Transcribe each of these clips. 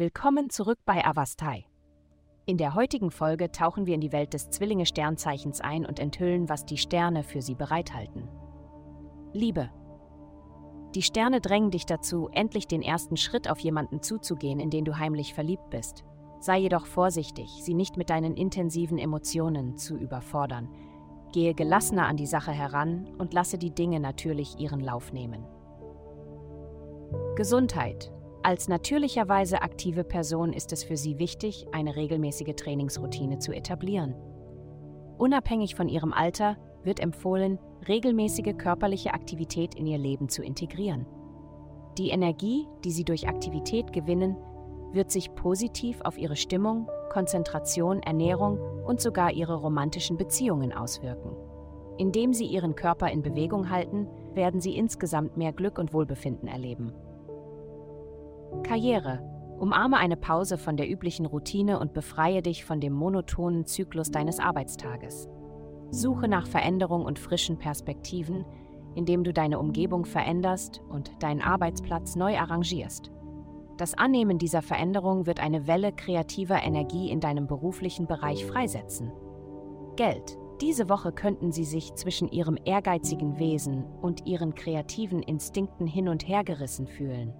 Willkommen zurück bei Avastai. In der heutigen Folge tauchen wir in die Welt des Zwillinge-Sternzeichens ein und enthüllen, was die Sterne für sie bereithalten. Liebe. Die Sterne drängen dich dazu, endlich den ersten Schritt auf jemanden zuzugehen, in den du heimlich verliebt bist. Sei jedoch vorsichtig, sie nicht mit deinen intensiven Emotionen zu überfordern. Gehe gelassener an die Sache heran und lasse die Dinge natürlich ihren Lauf nehmen. Gesundheit. Als natürlicherweise aktive Person ist es für Sie wichtig, eine regelmäßige Trainingsroutine zu etablieren. Unabhängig von Ihrem Alter wird empfohlen, regelmäßige körperliche Aktivität in Ihr Leben zu integrieren. Die Energie, die Sie durch Aktivität gewinnen, wird sich positiv auf Ihre Stimmung, Konzentration, Ernährung und sogar Ihre romantischen Beziehungen auswirken. Indem Sie Ihren Körper in Bewegung halten, werden Sie insgesamt mehr Glück und Wohlbefinden erleben. Karriere. Umarme eine Pause von der üblichen Routine und befreie dich von dem monotonen Zyklus deines Arbeitstages. Suche nach Veränderung und frischen Perspektiven, indem du deine Umgebung veränderst und deinen Arbeitsplatz neu arrangierst. Das Annehmen dieser Veränderung wird eine Welle kreativer Energie in deinem beruflichen Bereich freisetzen. Geld. Diese Woche könnten Sie sich zwischen Ihrem ehrgeizigen Wesen und Ihren kreativen Instinkten hin und her gerissen fühlen.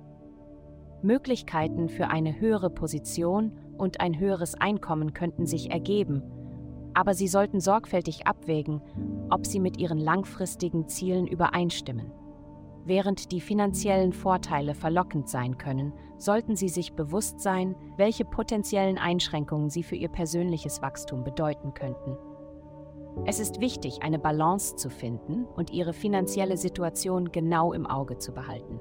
Möglichkeiten für eine höhere Position und ein höheres Einkommen könnten sich ergeben, aber Sie sollten sorgfältig abwägen, ob sie mit Ihren langfristigen Zielen übereinstimmen. Während die finanziellen Vorteile verlockend sein können, sollten Sie sich bewusst sein, welche potenziellen Einschränkungen sie für Ihr persönliches Wachstum bedeuten könnten. Es ist wichtig, eine Balance zu finden und Ihre finanzielle Situation genau im Auge zu behalten.